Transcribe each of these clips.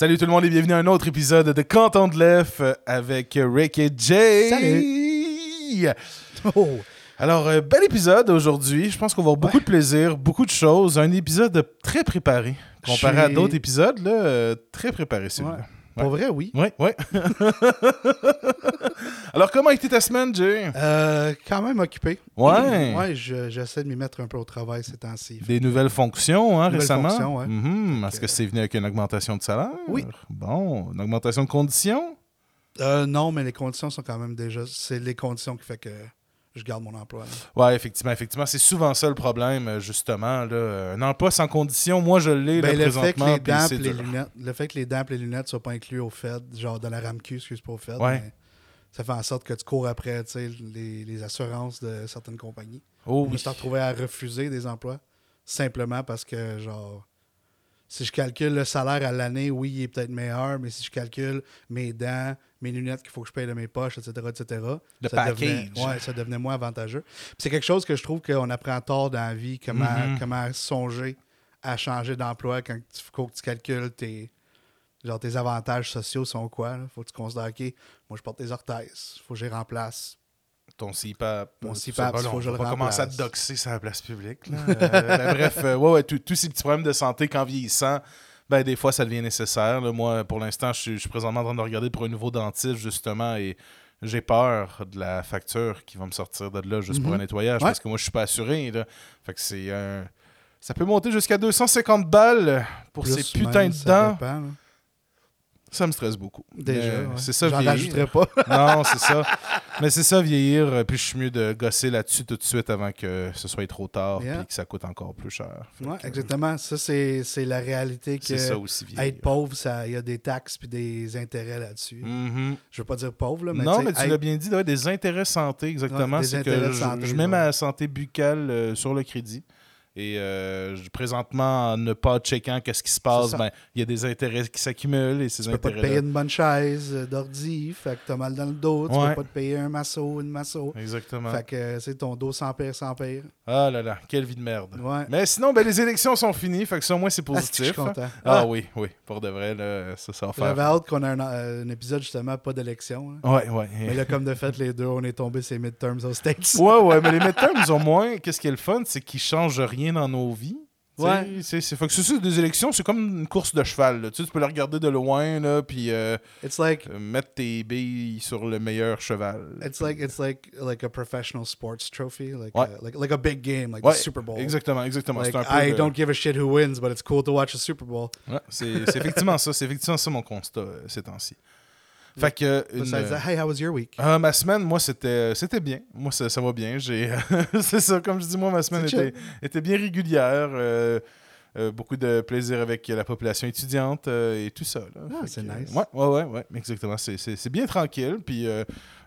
Salut tout le monde et bienvenue à un autre épisode de Canton de l'Ef avec Rick et Jay. Salut. Oh. Alors, euh, bel épisode aujourd'hui. Je pense qu'on va avoir beaucoup de plaisir, beaucoup de choses. Un épisode très préparé. Comparé à d'autres épisodes, là, euh, très préparé celui-là. Ouais. Pour vrai, oui. Oui, oui. Alors, comment a été ta semaine, Jay? Euh, quand même occupé. Ouais. Ouais, je- j'essaie de m'y mettre un peu au travail ces temps-ci. Des nouvelles fonctions, hein, Nouvelles récemment? fonctions, ouais. Mhm. Est-ce que- que c'est venu avec une augmentation de salaire? Oui. Bon, une augmentation de conditions? Euh, non, mais les conditions sont quand même déjà. C'est les conditions qui fait que je garde mon emploi. là. Ouais, effectivement, effectivement. C'est souvent ça le problème, euh, justement. Là. Un emploi sans condition, moi je l'ai là, Ben, le, fait que présentement. les puis dents et les lunettes, le fait que les dents et les lunettes soient pas inclus au Fed, genre dans la RAMQ, excuse pas au Fed, Ouais. mais ça fait en sorte que tu cours après les, les assurances de certaines compagnies. Oh Je me oui. suis retrouvé à refuser des emplois simplement parce que, genre, si je calcule le salaire à l'année, oui, il est peut-être meilleur, mais si je calcule mes dents, mes lunettes qu'il faut que je paye de mes poches, etc., etc., Le ça, package. devenait, ouais, ça devenait moins avantageux. C'est quelque chose que je trouve qu'on apprend tard dans la vie, comment, Mhm. comment songer à changer d'emploi quand faut que tu calcules tes, genre, tes avantages sociaux sont quoi. Il faut que tu considères, OK, moi, je porte des orthèses, il faut que je les remplace. Ton CPAP. Mon. CPAP, Bon, faut on que je va commencer à te doxer sur la place publique. là. Euh, ben, bref, euh, ouais, ouais, tous ces petits problèmes de santé qu'en vieillissant, ben, des fois, ça devient nécessaire. là. Moi, pour l'instant, je suis, présentement en train de regarder pour un nouveau dentiste, justement, et j'ai peur de la facture qui va me sortir de là juste pour Mhm. un nettoyage, Ouais. parce que moi, je suis pas assuré. Là. Fait que c'est un... Ça peut monter jusqu'à 250 balles pour Plus ces putains de dents. dépend. Ça me stresse beaucoup. Déjà, ouais. C'est ça, J'en vieillir. pas. Non, c'est ça. Mais c'est ça, vieillir. euh, Puis je suis mieux de gosser là-dessus tout de suite avant que ce soit trop tard Yeah. puis que ça coûte encore plus cher. Ouais, que, exactement. Ça, c'est c'est la réalité que C'est ça aussi, vieillir. être pauvre, ça- il y a des taxes puis des intérêts là-dessus. Mhm. Je veux pas dire pauvre, là, mais non, mais tu être- l'as bien dit, ouais, des intérêts santé, exactement. Ouais, des c'est que intérêts je, santé, je mets ma santé buccale euh, sur le crédit. Et euh, présentement, en ne pas checkant qu'est-ce qui se passe, ben, il y a des intérêts qui s'accumulent et ces tu peux pas te payer une bonne chaise euh, d'ordi, fait que t'as mal dans le dos. Tu Ouais. peux pas te payer un masso, une masso. Exactement. Fait que euh, c'est ton dos sans pire, sans pire. Ah là là, quelle vie de merde. Ouais. Mais sinon, ben, les élections sont finies, fait que ça, au moins, c'est Ah, c'est que je suis positif. content. Ah oui, oui, pour de vrai, là, ça, va faire. J'avais hâte qu'on ait un, euh, un épisode justement pas d'élection. là. Ouais, ouais. Mais là, comme de fait, les deux, on est tombés ces midterms aux States. Ouais, ouais, mais les midterms, ont moins. Qu'est-ce qui est le fun, c'est qu'ils changent rien dans nos vies. Ouais. c'est- c'est- fait que c'est ça, des élections, c'est comme une course de cheval. là. Tu, sais, tu peux la regarder de loin, là, puis euh, It's like euh, mettre tes billes sur le meilleur cheval. It's like it's like like a professional sports trophy, like Ouais. a, like like a big game, like Ouais, the Super Bowl. Exactement, exactement. Like, c'est un peu I le- don't give a shit who wins, but it's cool to watch a Super Bowl. Ouais, c'est c'est effectivement ça. C'est effectivement ça mon constat euh, ces temps-ci. Fait que. une- hey, how was your week? Ah, ma semaine, moi, c'était c'était bien. Moi, ça, ça va bien. J'ai C'est ça, comme je dis, moi, ma semaine était, était bien régulière. euh, euh, beaucoup de plaisir avec la population étudiante euh, et tout ça. là. Ah, c'est que, nice. Ouais, ouais, ouais, ouais, exactement. C'est- C'est c'est bien tranquille. Puis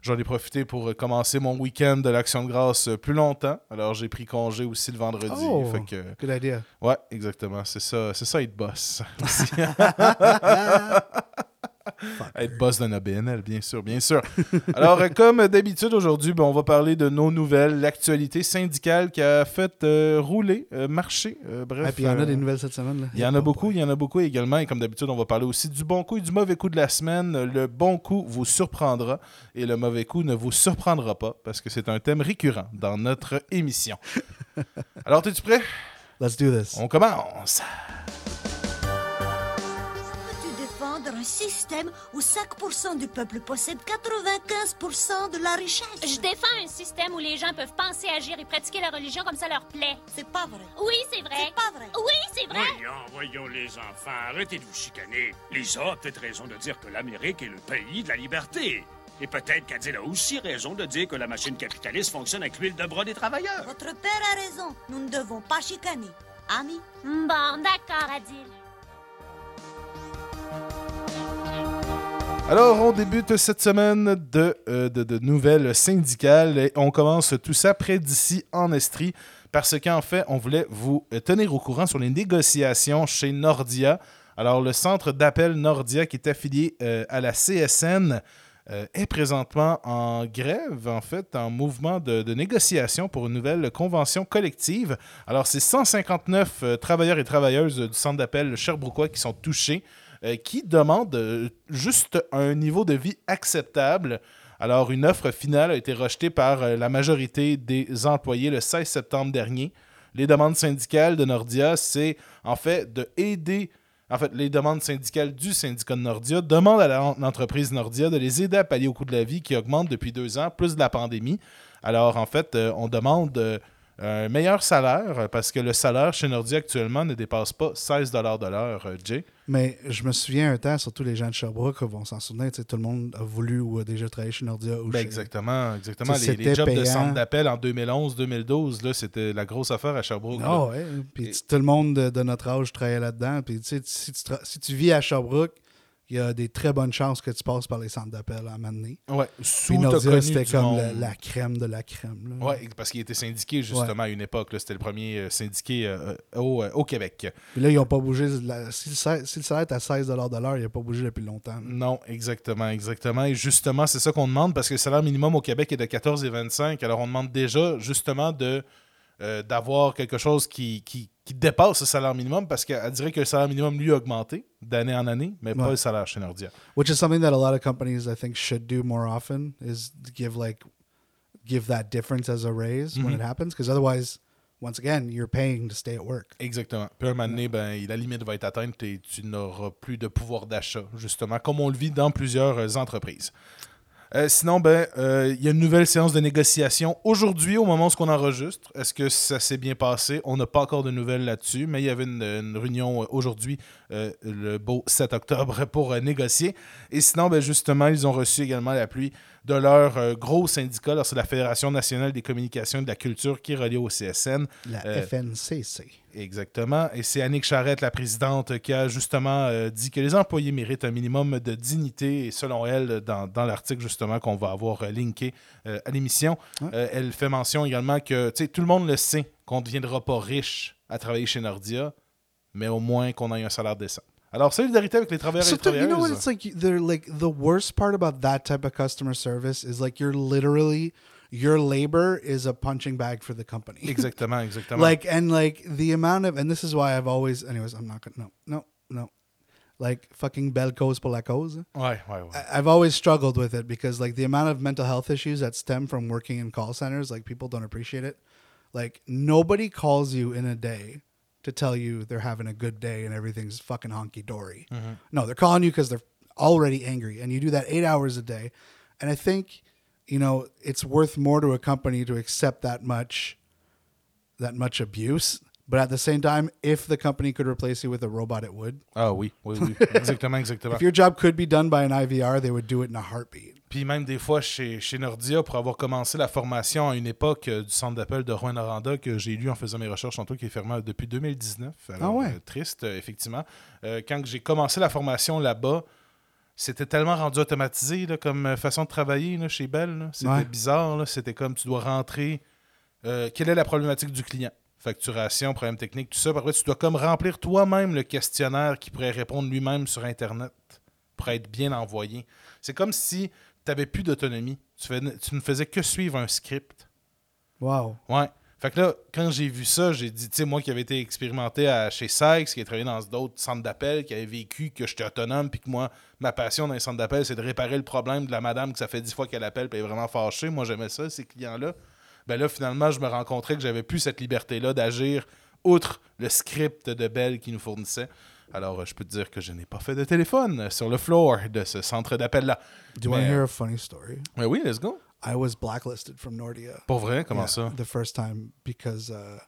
j'en ai profité pour commencer mon week-end de l'Action de grâce plus longtemps. Alors j'ai pris congé aussi le vendredi. Oh. Fait que, Good idea. ouais, exactement. C'est ça, c'est ça être boss. Être boss de Nobel, bien sûr, bien sûr. Alors, euh, comme d'habitude, aujourd'hui, ben, on va parler de nos nouvelles, l'actualité syndicale qui a fait euh, rouler, euh, marcher. euh, bref. Et puis il y en a des nouvelles cette semaine. Là. il y en a beaucoup, il y en a beaucoup également. Et comme d'habitude, on va parler aussi du bon coup et du mauvais coup de la semaine. Le bon coup vous surprendra et le mauvais coup ne vous surprendra pas parce que c'est un thème récurrent dans notre émission. Alors, es-tu prêt? Let's do this. On commence. Un système où 5% du peuple possède 95% de la richesse Je défends un système où les gens peuvent penser, agir et pratiquer la religion comme ça leur plaît. C'est pas vrai. Oui, c'est vrai. C'est pas vrai. Oui, c'est vrai. Voyons, voyons les enfants, arrêtez de vous chicaner. Lisa a peut-être raison de dire que l'Amérique est le pays de la liberté. Et peut-être qu'Adil a aussi raison de dire que la machine capitaliste fonctionne avec l'huile de bras des travailleurs. Votre père a raison. Nous ne devons pas chicaner. Amis Bon, d'accord, Adil. Alors, on débute cette semaine de, euh, de, nouvelles syndicales et on commence tout ça près d'ici en Estrie parce qu'en fait, on voulait vous euh, tenir au courant sur les négociations chez Nordia. Alors, le centre d'appel Nordia qui est affilié euh, à la CSN est présentement en grève, en fait, en mouvement de, négociation pour une nouvelle convention collective. Alors, c'est 159 euh, travailleurs et travailleuses du centre d'appel Sherbrookeois qui sont touchés. Euh, qui demande euh, juste un niveau de vie acceptable. Alors, une offre finale a été rejetée par euh, la majorité des employés le 16 septembre dernier. Les demandes syndicales de Nordia, c'est en fait de aider. En fait, les demandes syndicales du syndicat de Nordia demandent à l'entreprise Nordia de les aider à pallier au coût de la vie qui augmente depuis deux ans, plus de la pandémie. Alors, en fait, on demande un meilleur salaire euh, parce que le salaire chez Nordia actuellement ne dépasse pas 16 de l'heure, euh, Jay. Mais je me souviens un temps, surtout les gens de Sherbrooke vont s'en souvenir, tu sais, tout le monde a voulu ou a déjà travaillé chez Nordia. Ou Ben, chez- exactement, exactement. Les, les jobs de centre d'appel en 2011-2012, là, c'était la grosse affaire à Sherbrooke. Ah ouais. Puis tout le monde de, de notre âge travaillait là-dedans. Puis tu sais, si tu, tra- si tu vis à Sherbrooke, il y a des très bonnes chances que tu passes par les centres d'appel à un moment donné. Ouais, sous Nordia, c'était comme la, crème de la crème. Ouais, parce qu'il était syndiqué justement à une époque. C'était le premier euh, syndiqué euh, euh, au, au Québec. Puis là, ils n'ont pas bougé. la- si, le salaire, si le salaire est à 16 de l'heure, il n'a pas bougé depuis longtemps. là. Non, exactement, exactement. Et justement, c'est ça qu'on demande parce que le salaire minimum au Québec est de 14,25. Alors, on demande déjà justement de euh, d'avoir quelque chose qui, qui, qui dépasse le salaire minimum parce qu'elle dirait que le salaire minimum, lui, a augmenté d'année en année, mais pas Ouais. le salaire chez Nordia. Which is something that a lot of companies, I think, should do more often is give like give that difference as a raise when Mhm. it happens. Because otherwise, once again, you're paying to stay at work. Exactement. Puis un moment donné, ben, la limite va être atteinte et tu n'auras plus de pouvoir d'achat, justement, comme on le vit dans plusieurs euh, entreprises. Euh, sinon, ben, euh, il y a une nouvelle séance de négociation aujourd'hui, au moment où on enregistre. Est-ce que ça s'est bien passé? On n'a pas encore de nouvelles là-dessus, mais il y avait une, réunion euh, aujourd'hui, euh, le beau 7 octobre, pour euh, négocier. Et sinon, ben, justement, ils ont reçu également l'appui de leur euh, gros syndicat. C'est la Fédération nationale des communications et de la culture qui est reliée au CSN. La FNCC. Exactement. Et c'est Annick Charrette, la présidente, qui a justement dit que les employés méritent un minimum de dignité. Et selon elle, dans, dans l'article justement qu'on va avoir linké à l'émission, Ouais. elle fait mention également que tout le monde le sait qu'on ne deviendra pas riche à travailler chez Nordia, mais au moins qu'on ait un salaire décent. Alors, solidarité avec les travailleurs et les So you know what travailleuses. it's like? They're like the worst part about that type of customer service is like you're literally your labor is a punching bag for the company. Exactement, exactement. like and like the amount of and this is why I've always anyways I'm not gonna no no no like fucking cause. ouais, ouais, ouais. I- I've always struggled with it because like the amount of mental health issues that stem from working in call centers, like people don't appreciate it. Like nobody calls you in a day to tell you they're having a good day and everything's fucking honky dory. Mm-hmm. No, they're calling you because they're already angry, and you do that eight hours a day. And I think you know it's worth more to a company to accept that much that much abuse. But at the same time, if the company could replace you with a robot, it would. Ah oui, oui, oui. Exactement, exactement. If your job could be done by an IVR, they would do it in a heartbeat. Puis même des fois chez, chez Nordia, pour avoir commencé la formation à une époque euh, du centre d'appel de Rouen-Noranda que j'ai lu en faisant mes recherches tantôt, qui est fermé depuis 2019. Alors, Ah ouais? euh, triste, euh, effectivement. Euh, quand j'ai commencé la formation là-bas, c'était tellement rendu automatisé là, comme euh, façon de travailler là, chez Bell. C'était Ouais. bizarre. C'était comme tu dois rentrer. euh, quelle est la problématique du client? Facturation, problème technique, tout ça. Après, tu dois comme remplir toi-même le questionnaire qui pourrait répondre lui-même sur Internet pour être bien envoyé. C'est comme si tu n'avais plus d'autonomie. Tu, fais- tu ne faisais que suivre un script. Wow. Ouais. Fait que là, quand j'ai vu ça, j'ai dit, tu sais, moi qui avais été expérimenté à, chez Sykes, qui a travaillé dans d'autres centres d'appel, qui avait vécu que j'étais autonome, puis que moi, ma passion dans les centres d'appel, c'est de réparer le problème de la madame que ça fait dix fois qu'elle appelle, puis elle est vraiment fâchée. Moi, j'aimais ça, ces clients-là. Ben là, finalement, je me rencontrais que j'avais plus cette liberté-là d'agir outre le script de Bell qui nous fournissait. Alors, euh, je peux te dire que je n'ai pas fait de téléphone euh, sur le floor de ce centre d'appel-là. Do you want to hear a funny story? Mais oui, let's go. I was blacklisted from Nordia. Pour vrai, comment Yeah, ça? The first time because uh,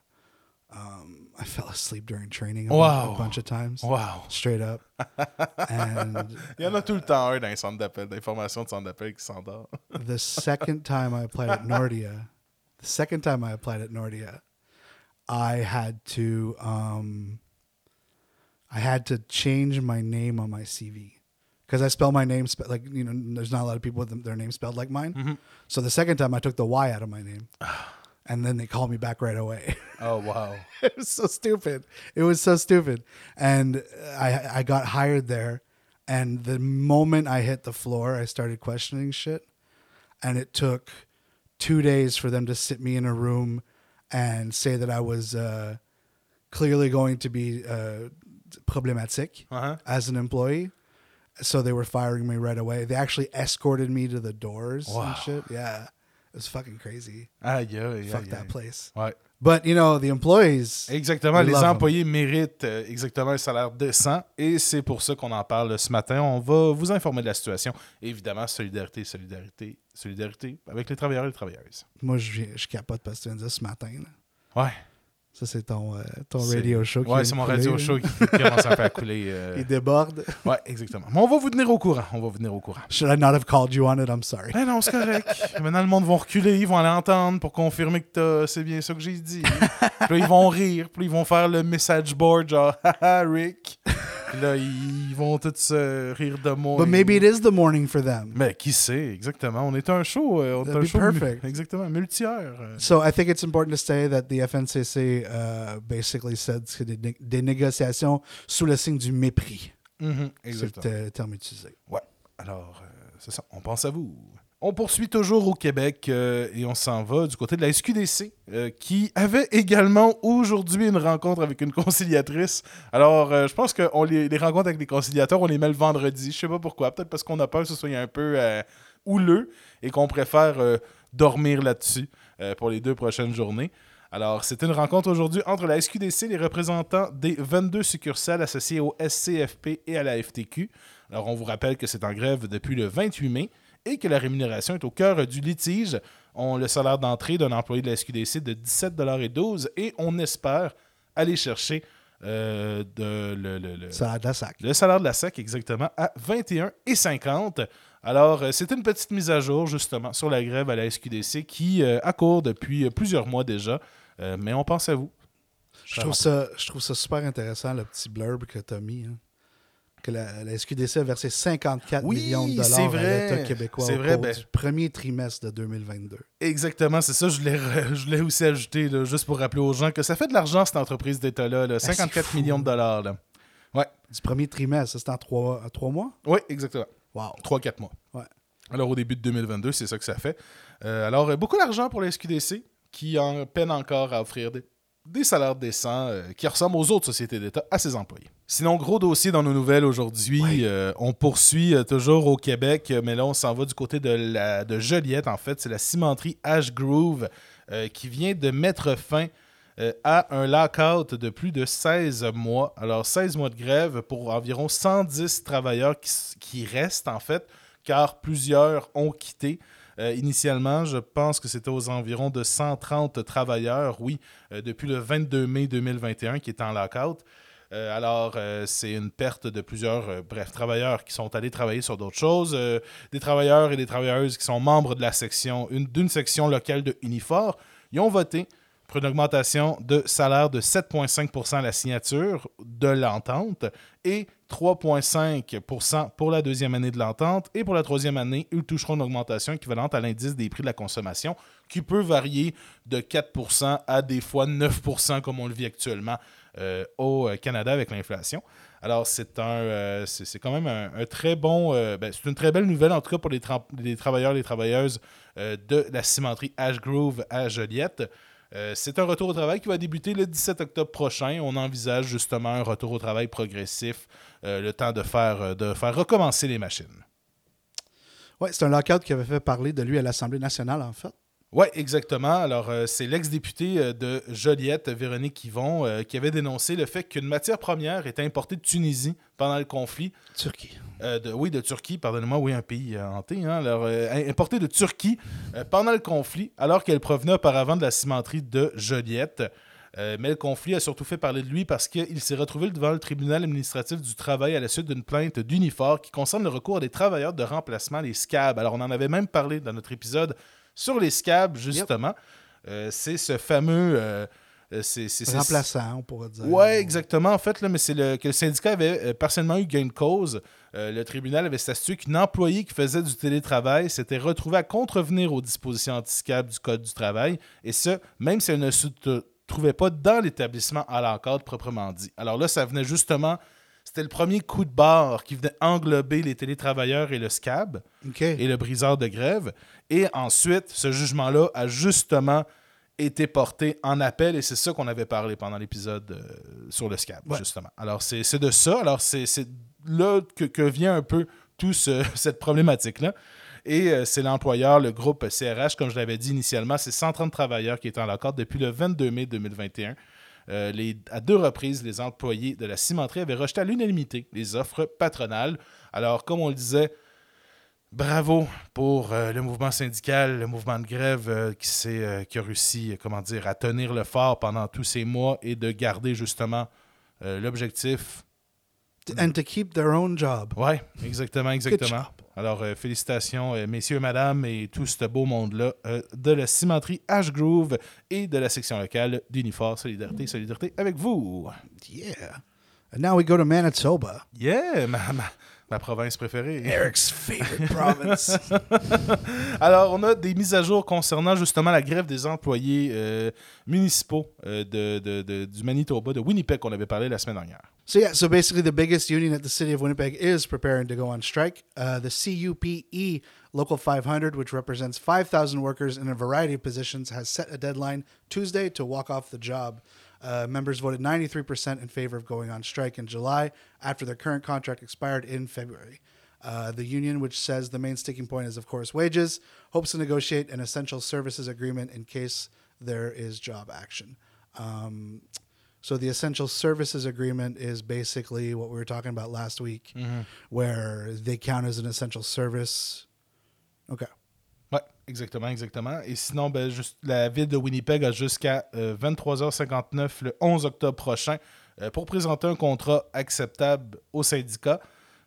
um, I fell asleep during training a, Wow. a bunch of times. Wow. Straight up. and Il y en a tout le temps un dans les centres d'appel, d'information de centre d'appel qui s'endort. the second time I applied at Nordia, second time I applied at Nordia, I had to um, I had to change my name on my CV because I spell my name spe- like you know. There's not a lot of people with them- their name spelled like mine. So the second time I took the Y out of my name, and then they called me back right away. Oh, wow. it was so stupid. It was so stupid. And I I got hired there, and the moment I hit the floor, I started questioning shit, and it took two days for them to sit me in a room and say that I was uh, clearly going to be uh, problématique Uh-huh. as an employee. So they were firing me right away. They actually escorted me to the doors Wow. and shit. Yeah. It was fucking crazy. Aïe, aïe, aïe, Fuck aïe. that place. Ouais. But, you know, the employees. Exactement, les employés méritent euh, exactement un salaire décent et c'est pour ça qu'on en parle ce matin. On va vous informer de la situation. Évidemment, solidarité, solidarité, solidarité avec les travailleurs et les travailleuses. Moi, je, je capote parce que tu viens de dire ce matin. là. Ouais. Ça, c'est ton, euh, ton radio show. qui Ouais, c'est mon couler, radio là. show qui, qui commence à couler. euh. Il déborde. Ouais, exactement. Mais on va vous tenir au courant. On va vous tenir au courant. Should I not have called you on it? I'm sorry. Ben non, c'est correct. Maintenant, le monde va reculer, ils vont aller entendre pour confirmer que t'as- c'est bien ça que j'ai dit. puis là, ils vont rire, puis là, ils vont faire le message board, genre, haha, Rick. Puis là, ils vont tous se rire de moi. But maybe it is the morning for them. Mais qui sait, exactement. On est un show. euh, on est un be show. mu- perfect. Exactement, multi-heures. euh. So I think it's important to say that the FNCC uh, basically said que c'est des, né- des négociations sous le signe du mépris. Mhm, C'est exactement. le te- terme utilisé. Ouais. Alors, euh, c'est ça. On pense à vous. On poursuit toujours au Québec euh, et on s'en va du côté de la SQDC euh, qui avait également aujourd'hui une rencontre avec une conciliatrice. Alors, euh, je pense que les, rencontres avec les conciliateurs, on les met le vendredi. Je sais pas pourquoi. Peut-être parce qu'on a peur que ce soit un peu houleux et qu'on préfère dormir là-dessus pour les deux prochaines journées. Alors, c'était une rencontre aujourd'hui entre la SQDC, les représentants des 22 succursales associées au SCFP et à la FTQ. Alors, on vous rappelle que c'est en grève depuis le 28 mai et que la rémunération est au cœur du litige. On le salaire d'entrée d'un employé de la SQDC de 17,12 et on espère aller chercher euh, de, le, le- le- Ça a de la sac. le salaire de la SAC exactement à 21,50. Alors, euh, c'est une petite mise à jour justement sur la grève à la SQDC qui euh, accourt depuis euh, plusieurs mois déjà. Euh, mais on pense à vous. Je trouve, ça, je trouve ça super intéressant, le petit blurb que tu as mis. hein. Que la, la SQDC a versé 54 Oui, millions de c'est dollars à vrai. l'État québécois C'est au vrai, cours ben- du premier trimestre de 2022. Exactement, c'est ça. Je l'ai, aussi ajouté, là, juste pour rappeler aux gens que ça fait de l'argent, cette entreprise d'État-là. là. c'est 54 fou. millions de dollars. Là. Ouais, Du premier trimestre, c'était en trois, trois mois? oui, exactement. Wow. 3-4 mois. Ouais. Alors, au début de 2022, c'est ça que ça fait. Euh, alors, euh, beaucoup d'argent pour la SQDC, qui en peine encore à offrir des, des salaires décents euh, qui ressemblent aux autres sociétés d'État à ses employés. Sinon, gros dossier dans nos nouvelles aujourd'hui. Euh, on poursuit euh, toujours au Québec, mais là, on s'en va du côté de, la, de Joliette, en fait. C'est la cimenterie Ash Groove qui vient de mettre fin à un lockout de plus de 16 mois. Alors, 16 mois de grève pour environ 110 travailleurs qui restent, en fait, car plusieurs ont quitté. Euh, initialement, je pense que c'était aux environs de 130 travailleurs, oui, euh, depuis le 22 mai 2021 qui est en lockout. Euh, alors, c'est une perte de plusieurs, bref, travailleurs qui sont allés travailler sur d'autres choses. Des travailleurs et des travailleuses qui sont membres de la section, une- d'une section locale de Unifor, ils ont voté pour une augmentation de salaire de 7,5% à la signature de l'entente et 3,5% pour la deuxième année de l'entente. Et pour la troisième année, ils toucheront une augmentation équivalente à l'indice des prix de la consommation qui peut varier de 4% à des fois 9% comme on le vit actuellement euh, au euh, Canada avec l'inflation. Alors, c'est un, euh, c'est quand même un, très bon, ben, c'est une très belle nouvelle en tout cas pour les, tra- les travailleurs et les travailleuses de la cimenterie Ash Grove à Joliette. C'est un retour au travail qui va débuter le 17 octobre prochain. On envisage justement un retour au travail progressif, euh, le temps de faire, euh, de faire recommencer les machines. Ouais, c'est un lockout qui avait fait parler de lui à l'Assemblée nationale, en fait. Oui, exactement. Alors, euh, c'est l'ex-député euh, de Joliette, Véronique Yvon, euh, qui avait dénoncé le fait qu'une matière première était importée de Tunisie pendant le conflit. Turquie. Euh, de, oui, de Turquie, pardonnez-moi, oui, un pays hanté. Hein, alors, importée de Turquie pendant le conflit, alors qu'elle provenait auparavant de la cimenterie de Joliette. Euh, mais le conflit a surtout fait parler de lui parce qu'il s'est retrouvé devant le tribunal administratif du travail à la suite d'une plainte d'Unifor qui concerne le recours à des travailleurs de remplacement, les SCAB. Alors, on en avait même parlé dans notre épisode sur les SCAB, justement. Euh, c'est ce fameux... euh, c'est, Remplaçant, on pourrait dire. Ouais, exactement. En fait, là, mais c'est le, que le syndicat avait euh, partiellement eu gain de cause. Euh, le tribunal avait statué qu'une employée qui faisait du télétravail s'était retrouvée à contrevenir aux dispositions antiscab du Code du travail, et ce, même si elle ne trouvait pas dans l'établissement à l'encadre proprement dit. Alors là, ça venait justement. C'était le premier coup de barre qui venait englober les télétravailleurs et le SCAB et le briseur de grève. Et ensuite, ce jugement-là a justement été porté en appel et c'est ça qu'on avait parlé pendant l'épisode euh, sur le scab, Ouais. justement. Alors, c'est de ça. Alors, c'est là que, que vient un peu toute cette problématique-là. Et euh, c'est l'employeur, le groupe CRH, comme je l'avais dit initialement, c'est 130 travailleurs qui étaient en accord depuis le 22 mai 2021. Euh, les- à deux reprises, les employés de la cimenterie avaient rejeté à l'unanimité les offres patronales. Alors, comme on le disait, bravo pour euh, le mouvement syndical, le mouvement de grève euh, qui, qui a réussi comment dire, à tenir le fort pendant tous ces mois et de garder justement l'objectif. And to keep their own job. Oui, exactement, exactement. Alors, euh, félicitations, euh, messieurs, madame, et tout ce beau monde-là euh, de la cimenterie Ashgrove et de la section locale d'Unifor Solidarité, Solidarité avec vous. Yeah. And now we go to Manitoba. Yeah, ma, ma, ma province préférée. Eric's favorite province. Alors, on a des mises à jour concernant justement la grève des employés euh, municipaux euh, de, de- de- du Manitoba, de Winnipeg, qu'on avait parlé la semaine dernière. So yeah, so basically the biggest union at the city of Winnipeg is preparing to go on strike. Uh, the CUPE Local 500, which represents 5,000 workers in a variety of positions, has set a deadline Tuesday to walk off the job. Uh, members voted 93% in favor of going on strike in July after their current contract expired in February. Uh, the union, which says the main sticking point is, of course, wages, hopes to negotiate an essential services agreement in case there is job action. Um, so the essential services agreement is basically what we were talking about last week, where they count as an essential service. Okay. Exactement, exactement. Et sinon, ben, juste, la ville de Winnipeg a jusqu'à euh, 23h59 le 11 octobre prochain euh, pour présenter un contrat acceptable au syndicat.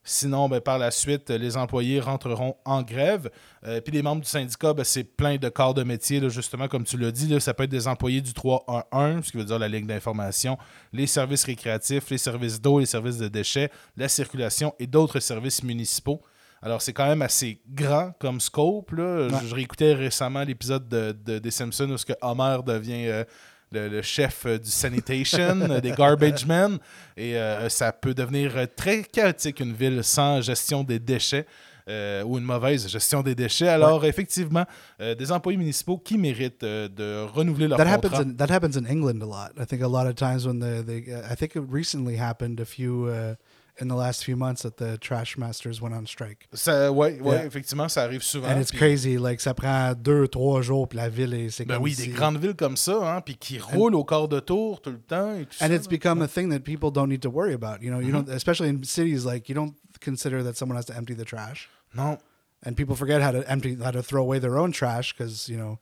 Sinon, ben, par la suite, les employés rentreront en grève. Euh, Puis les membres du syndicat, ben, c'est plein de corps de métier, justement, comme tu l'as dit. ça peut être des employés du 311, ce qui veut dire la ligne d'information, les services récréatifs, les services d'eau, les services de déchets, la circulation et d'autres services municipaux. Alors, c'est quand même assez grand comme scope. Là. Je, je réécoutais récemment l'épisode de, de- des Simpsons où ce que Homer devient euh, le, le chef euh, du sanitation, euh, des garbage men. Et euh, ça peut devenir très chaotique, une ville sans gestion des déchets. euh, ou une mauvaise gestion des déchets. Alors, effectivement, euh, des employés municipaux qui méritent euh, de renouveler leur That contrat. happens in that happens in England a lot. I think a lot of times when the, the I think it recently happened a few uh, in the last few months that the trash masters went on strike. Ça, ouais, ouais, Yeah. effectivement, ça arrive souvent. And it's puis- crazy. Like ça prend deux trois jours puis la ville est c'est Ben comme oui, si- des grandes villes comme ça, hein, puis qui roulent au quart de tour tout le temps. Et tout and ça, it's là. become a thing that people don't need to worry about. You know, you Mm-hmm. don't, especially in cities like you don't consider that someone has to empty the trash, Non. and people forget how to empty, how to throw away their own trash because you know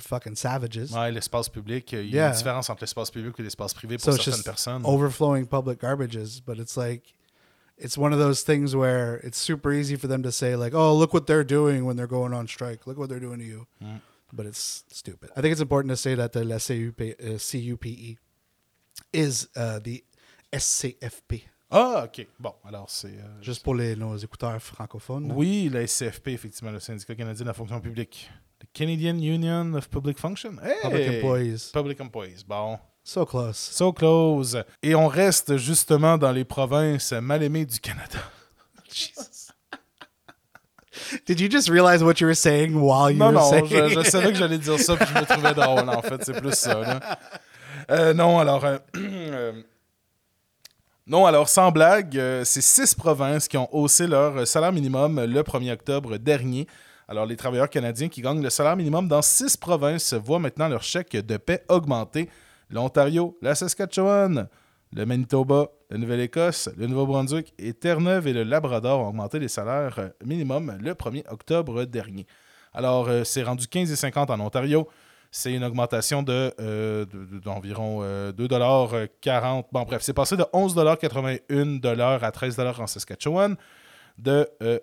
fucking savages. Ouais, l'espace public, il y a Yeah. une différence entre l'espace public et l'espace privé pour so it's certaines just personnes. overflowing public garbages, but it's like it's one of those things where it's super easy for them to say like, "Oh, look what they're doing when they're going on strike. Look what they're doing to you." Mm. But it's stupid. I think it's important to say that the la CUP, uh, CUPE is uh, the SCFP. Ah, ok. Bon, alors c'est. euh, Juste pour les, nos écouteurs francophones. Oui, la SCFP, effectivement, le syndicat canadien de la fonction publique. The Canadian Union of Public Function? Hey! Public employees. Public Employees. Bon. So close. So close. Et on reste justement dans les provinces mal aimées du Canada. Jesus. Did you just realize what you were saying while you Non, were non, saying je, je it? savais que j'allais dire ça, puis je me trouvais drôle, en fait. C'est plus ça, là. Euh, non, alors... euh, euh, non, alors, sans blague, c'est six provinces qui ont haussé leur salaire minimum le 1er octobre dernier. Alors, les travailleurs canadiens qui gagnent le salaire minimum dans six provinces voient maintenant leur chèque de paix augmenter. L'Ontario, la Saskatchewan, le Manitoba, la Nouvelle-Écosse, le Nouveau-Brunswick et Terre-Neuve et le Labrador ont augmenté les salaires euh, minimum le 1er octobre dernier. Alors, euh, c'est rendu 15,50 en Ontario. C'est une augmentation de, euh, de- de- d'environ euh, 2,40 Bon, bref, c'est passé de 11,81 à 13 en Saskatchewan. De, euh,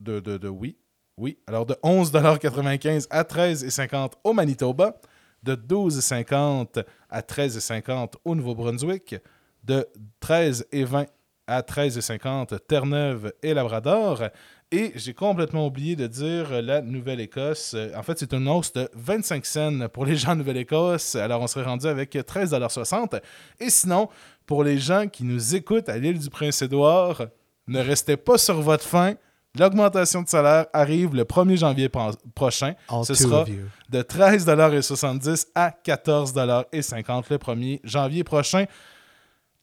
de, de, de- oui, oui. Alors, de 11,95 à 13,50 au Manitoba. De 12,50 à 13,50 au Nouveau-Brunswick. De 13,20 à 13,50 Terre-Neuve et Labrador. Et j'ai complètement oublié de dire la Nouvelle-Écosse. En fait, c'est une hausse de 25 cents pour les gens de Nouvelle-Écosse. Alors, on serait rendu avec 13,60 Et sinon, pour les gens qui nous écoutent à l'île du Prince-Édouard, ne restez pas sur votre faim. L'augmentation de salaire arrive le 1er janvier pro- prochain. All Ce sera de 13,70$ à 14,50$ le 1er janvier prochain.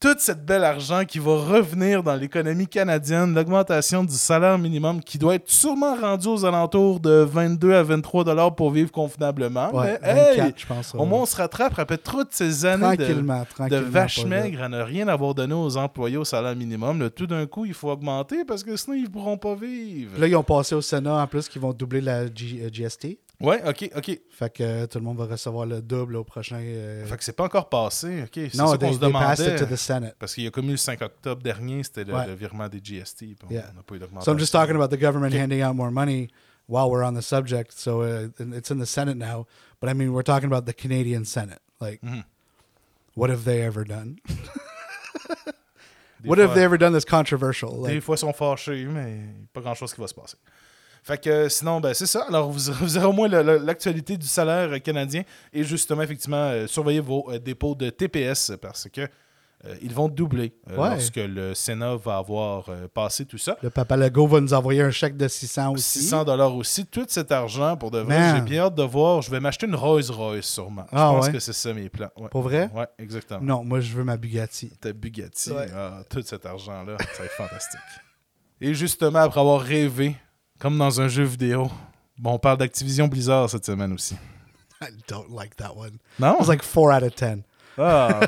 Tout cette bel argent qui va revenir dans l'économie canadienne, l'augmentation du salaire minimum qui doit être sûrement rendu aux alentours de 22 à 23 dollars pour vivre convenablement. Ouais, Mais, hey, 24, je pense. au moins, on se rattrape après toutes ces années de, tranquillement, de tranquillement. vite. maigres à ne rien avoir donné aux employés au salaire minimum. Là, tout d'un coup, il faut augmenter parce que sinon, ils ne pourront pas vivre. Là, ils ont passé au Sénat en plus qu'ils vont doubler la G- euh, GST. Ouais, ok, ok. Fait que euh, tout le monde va recevoir le double au prochain. euh, Fait que c'est pas encore passé. Ok, c'est non, ça qu'on se demandait. to the Senate. Parce qu'il y a comme eu le 5 octobre dernier, c'était le, Ouais. le virement des GST. on Yeah. n'a pas eu d'augmentation. So I'm just talking about the government handing out more money while we're on the subject. So uh, it's in the Senate now. But I mean, we're talking about the Canadian Senate. Like, Mhm. what have they ever done? Des what fois- have they ever done that's controversial? Des Like, fois, ils sont fâchés, mais pas grand-chose qui va se passer. Fait que sinon, ben, c'est ça. Alors, vous, vous aurez au moins l'actualité du salaire canadien et justement, effectivement, euh, surveillez vos euh, dépôts de TPS parce que euh, ils vont doubler Ouais. lorsque le Sénat va avoir passé tout ça. le Papa Legault va nous envoyer un chèque de 600 aussi. 600 dollars aussi, tout cet argent pour de vrai. J'ai bien hâte de voir. Je vais m'acheter une Rolls Royce sûrement. Ah, je pense ouais? que c'est ça mes plans. Ouais. Pour vrai? Ouais, exactement. Non, moi, je veux ma Bugatti. Ta Bugatti, ah, tout cet argent-là, ça va être fantastique. Et justement, après avoir rêvé, comme dans un jeu vidéo, bon, on parle d'Activision Blizzard cette semaine aussi. I don't like that one. Non? It was like 4 out of 10. Ah,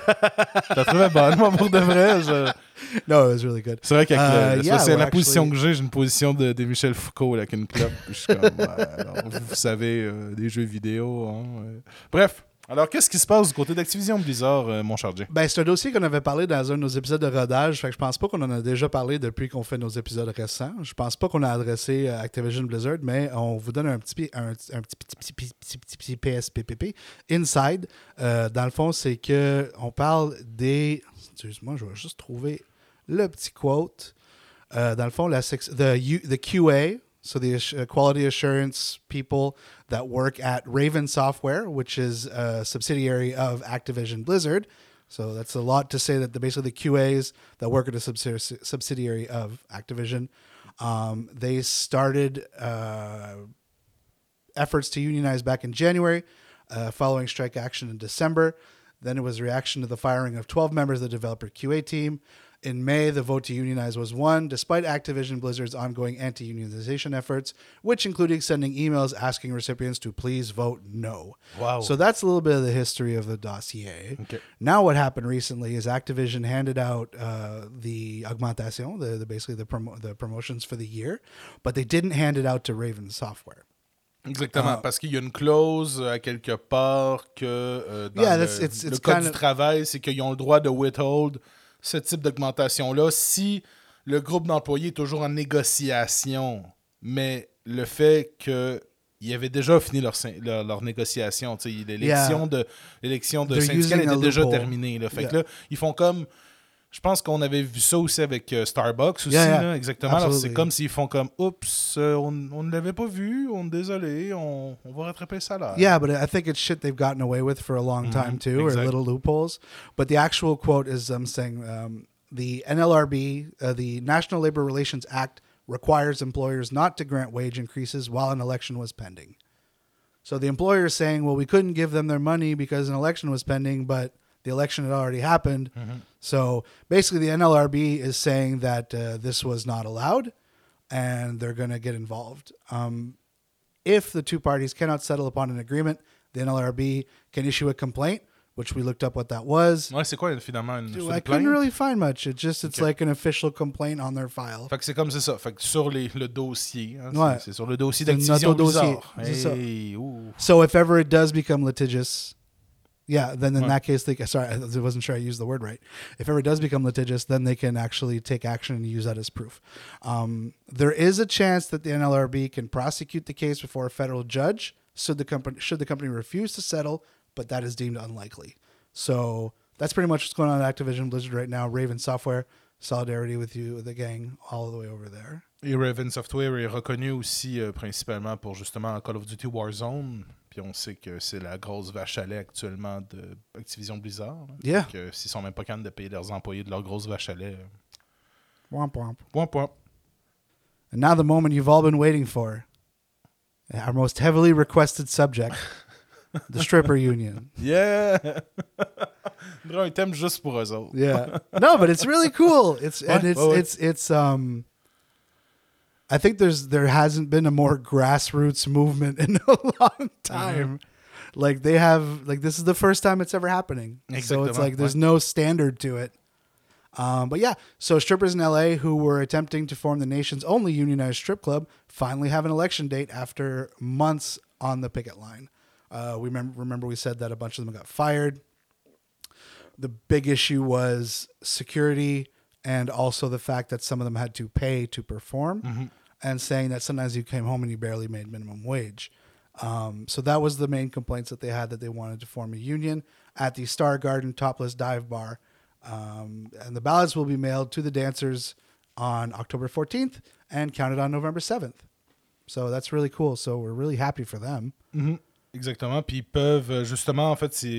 t'as trouvé bonne, moi, pour de vrai. je- No, it was really good. C'est vrai qu'avec le- ça, yeah, c'est la position que j'ai. J'ai une position de, de Michel Foucault là, avec une clope. Je suis comme, alors, vous, vous savez, euh, des jeux vidéo. hein, ouais. Bref, alors qu'est-ce qui se passe du côté d'Activision Blizzard, euh, mon Jay? Ben, c'est un dossier qu'on avait parlé dans un de nos épisodes de rodage. Fait je pense pas qu'on en a déjà parlé depuis qu'on fait nos épisodes récents. Je pense pas qu'on a adressé euh, Activision Blizzard, mais on vous donne un petit, un, petit, petit, petit, PSPPP. Inside, euh, dans le fond, c'est que on parle des. Excuse-moi, je vais juste trouver le petit quote. Dans le fond, la sex- the, U- the QA, so the uh, quality assurance people that work at Raven Software, which is a subsidiary of Activision Blizzard. So that's a lot to say that the, basically the QAs that work at a subsidiary of Activision, um, they started uh, efforts to unionize back in January, uh, following strike action in December. Then it was a reaction to the firing of 12 members of the developer QA team. In May, the vote to unionize was won, despite Activision Blizzard's ongoing anti unionization efforts, which included sending emails asking recipients to please vote no. Wow. So that's a little bit of the history of the dossier. Okay. Now, what happened recently is Activision handed out uh, the augmentation, the, the basically the, promo- the promotions for the year, but they didn't hand it out to Raven Software. Exactement, Ah. parce qu'il y a une clause euh, à quelque part que euh, dans Yeah, le, that's- it's- le code du of- travail, c'est qu'ils ont le droit de withhold ce type d'augmentation-là si le groupe d'employés est toujours en négociation. Mais le fait que il avait déjà fini leur, leur, leur négociation. L'élection Yeah. de, l'élection de était déjà terminée. là. Fait que là, ils font comme. Je pense qu'on avait vu ça aussi avec euh, Starbucks aussi, Yeah, yeah. là, exactement. Alors, c'est comme s'ils font comme Oups, euh, on, on ne l'avait pas vu, on désolé, on, on va rattraper le salaire. Yeah, but I think it's shit they've gotten away with for a long time too, or little loopholes. But the actual quote is them saying um, the NLRB, uh, the National Labor Relations Act, requires employers not to grant wage increases while an election was pending. So the employer is saying, well, we couldn't give them their money because an election was pending, but the election had already happened. So basically, the NLRB is saying that uh, this was not allowed, and they're going to get involved. Um, if the two parties cannot settle upon an agreement, the NLRB can issue a complaint, which we looked up what that was. Ouais, c'est quoi finalement une, c'est une I couldn't really find much. It just it's Okay. like an official complaint on their file. Fait que c'est comme c'est ça. Fait que sur les, le dossier, hein, c'est- Ouais. c'est, sur le dossier C'est d'Activision Blizzard. Hey. So if ever it does become litigious, yeah, then in Right. that case, they sorry, I wasn't sure I used the word right. If ever it does become litigious, then they can actually take action and use that as proof. Um, there is a chance that the NLRB can prosecute the case before a federal judge should the company should the company refuse to settle, but that is deemed unlikely. So that's pretty much what's going on at Activision Blizzard right now. Raven Software, solidarity with you, the gang, all the way over there. Et Raven Software est reconnu aussi euh, principalement pour justement Call of Duty Warzone. Puis on sait que c'est la grosse vache à lait actuellement de Activision Blizzard. là. Yeah. Que s'ils sont même pas capables de payer leurs employés de leur grosse vache à lait. euh, Womp womp. Point, point. And now the moment you've all been waiting for. Our most heavily requested subject. the stripper union. Yeah! On dirait un thème juste pour eux autres. Yeah. No, but it's really cool. It's and it's ouais, ouais. it's it's um I think there's there hasn't been a more grassroots movement in a long time. Like they have like this is the first time it's ever happening. So it's like there's no standard to it. Um, but yeah, so strippers in LA who were attempting to form the nation's only unionized strip club finally have an election date after months on the picket line. Uh, we remember, remember we said that a bunch of them got fired. The big issue was security and also the fact that some of them had to pay to perform and saying that sometimes you came home and you barely made minimum wage. Um, so that was the main complaints that they had that they wanted to form a union at the Star Garden Topless Dive Bar. Um, and the ballots will be mailed to the dancers on October 14th and counted on November 7th. So that's really cool. So we're really happy for them. Exactement. Puis ils peuvent, euh, justement, en fait, c'est,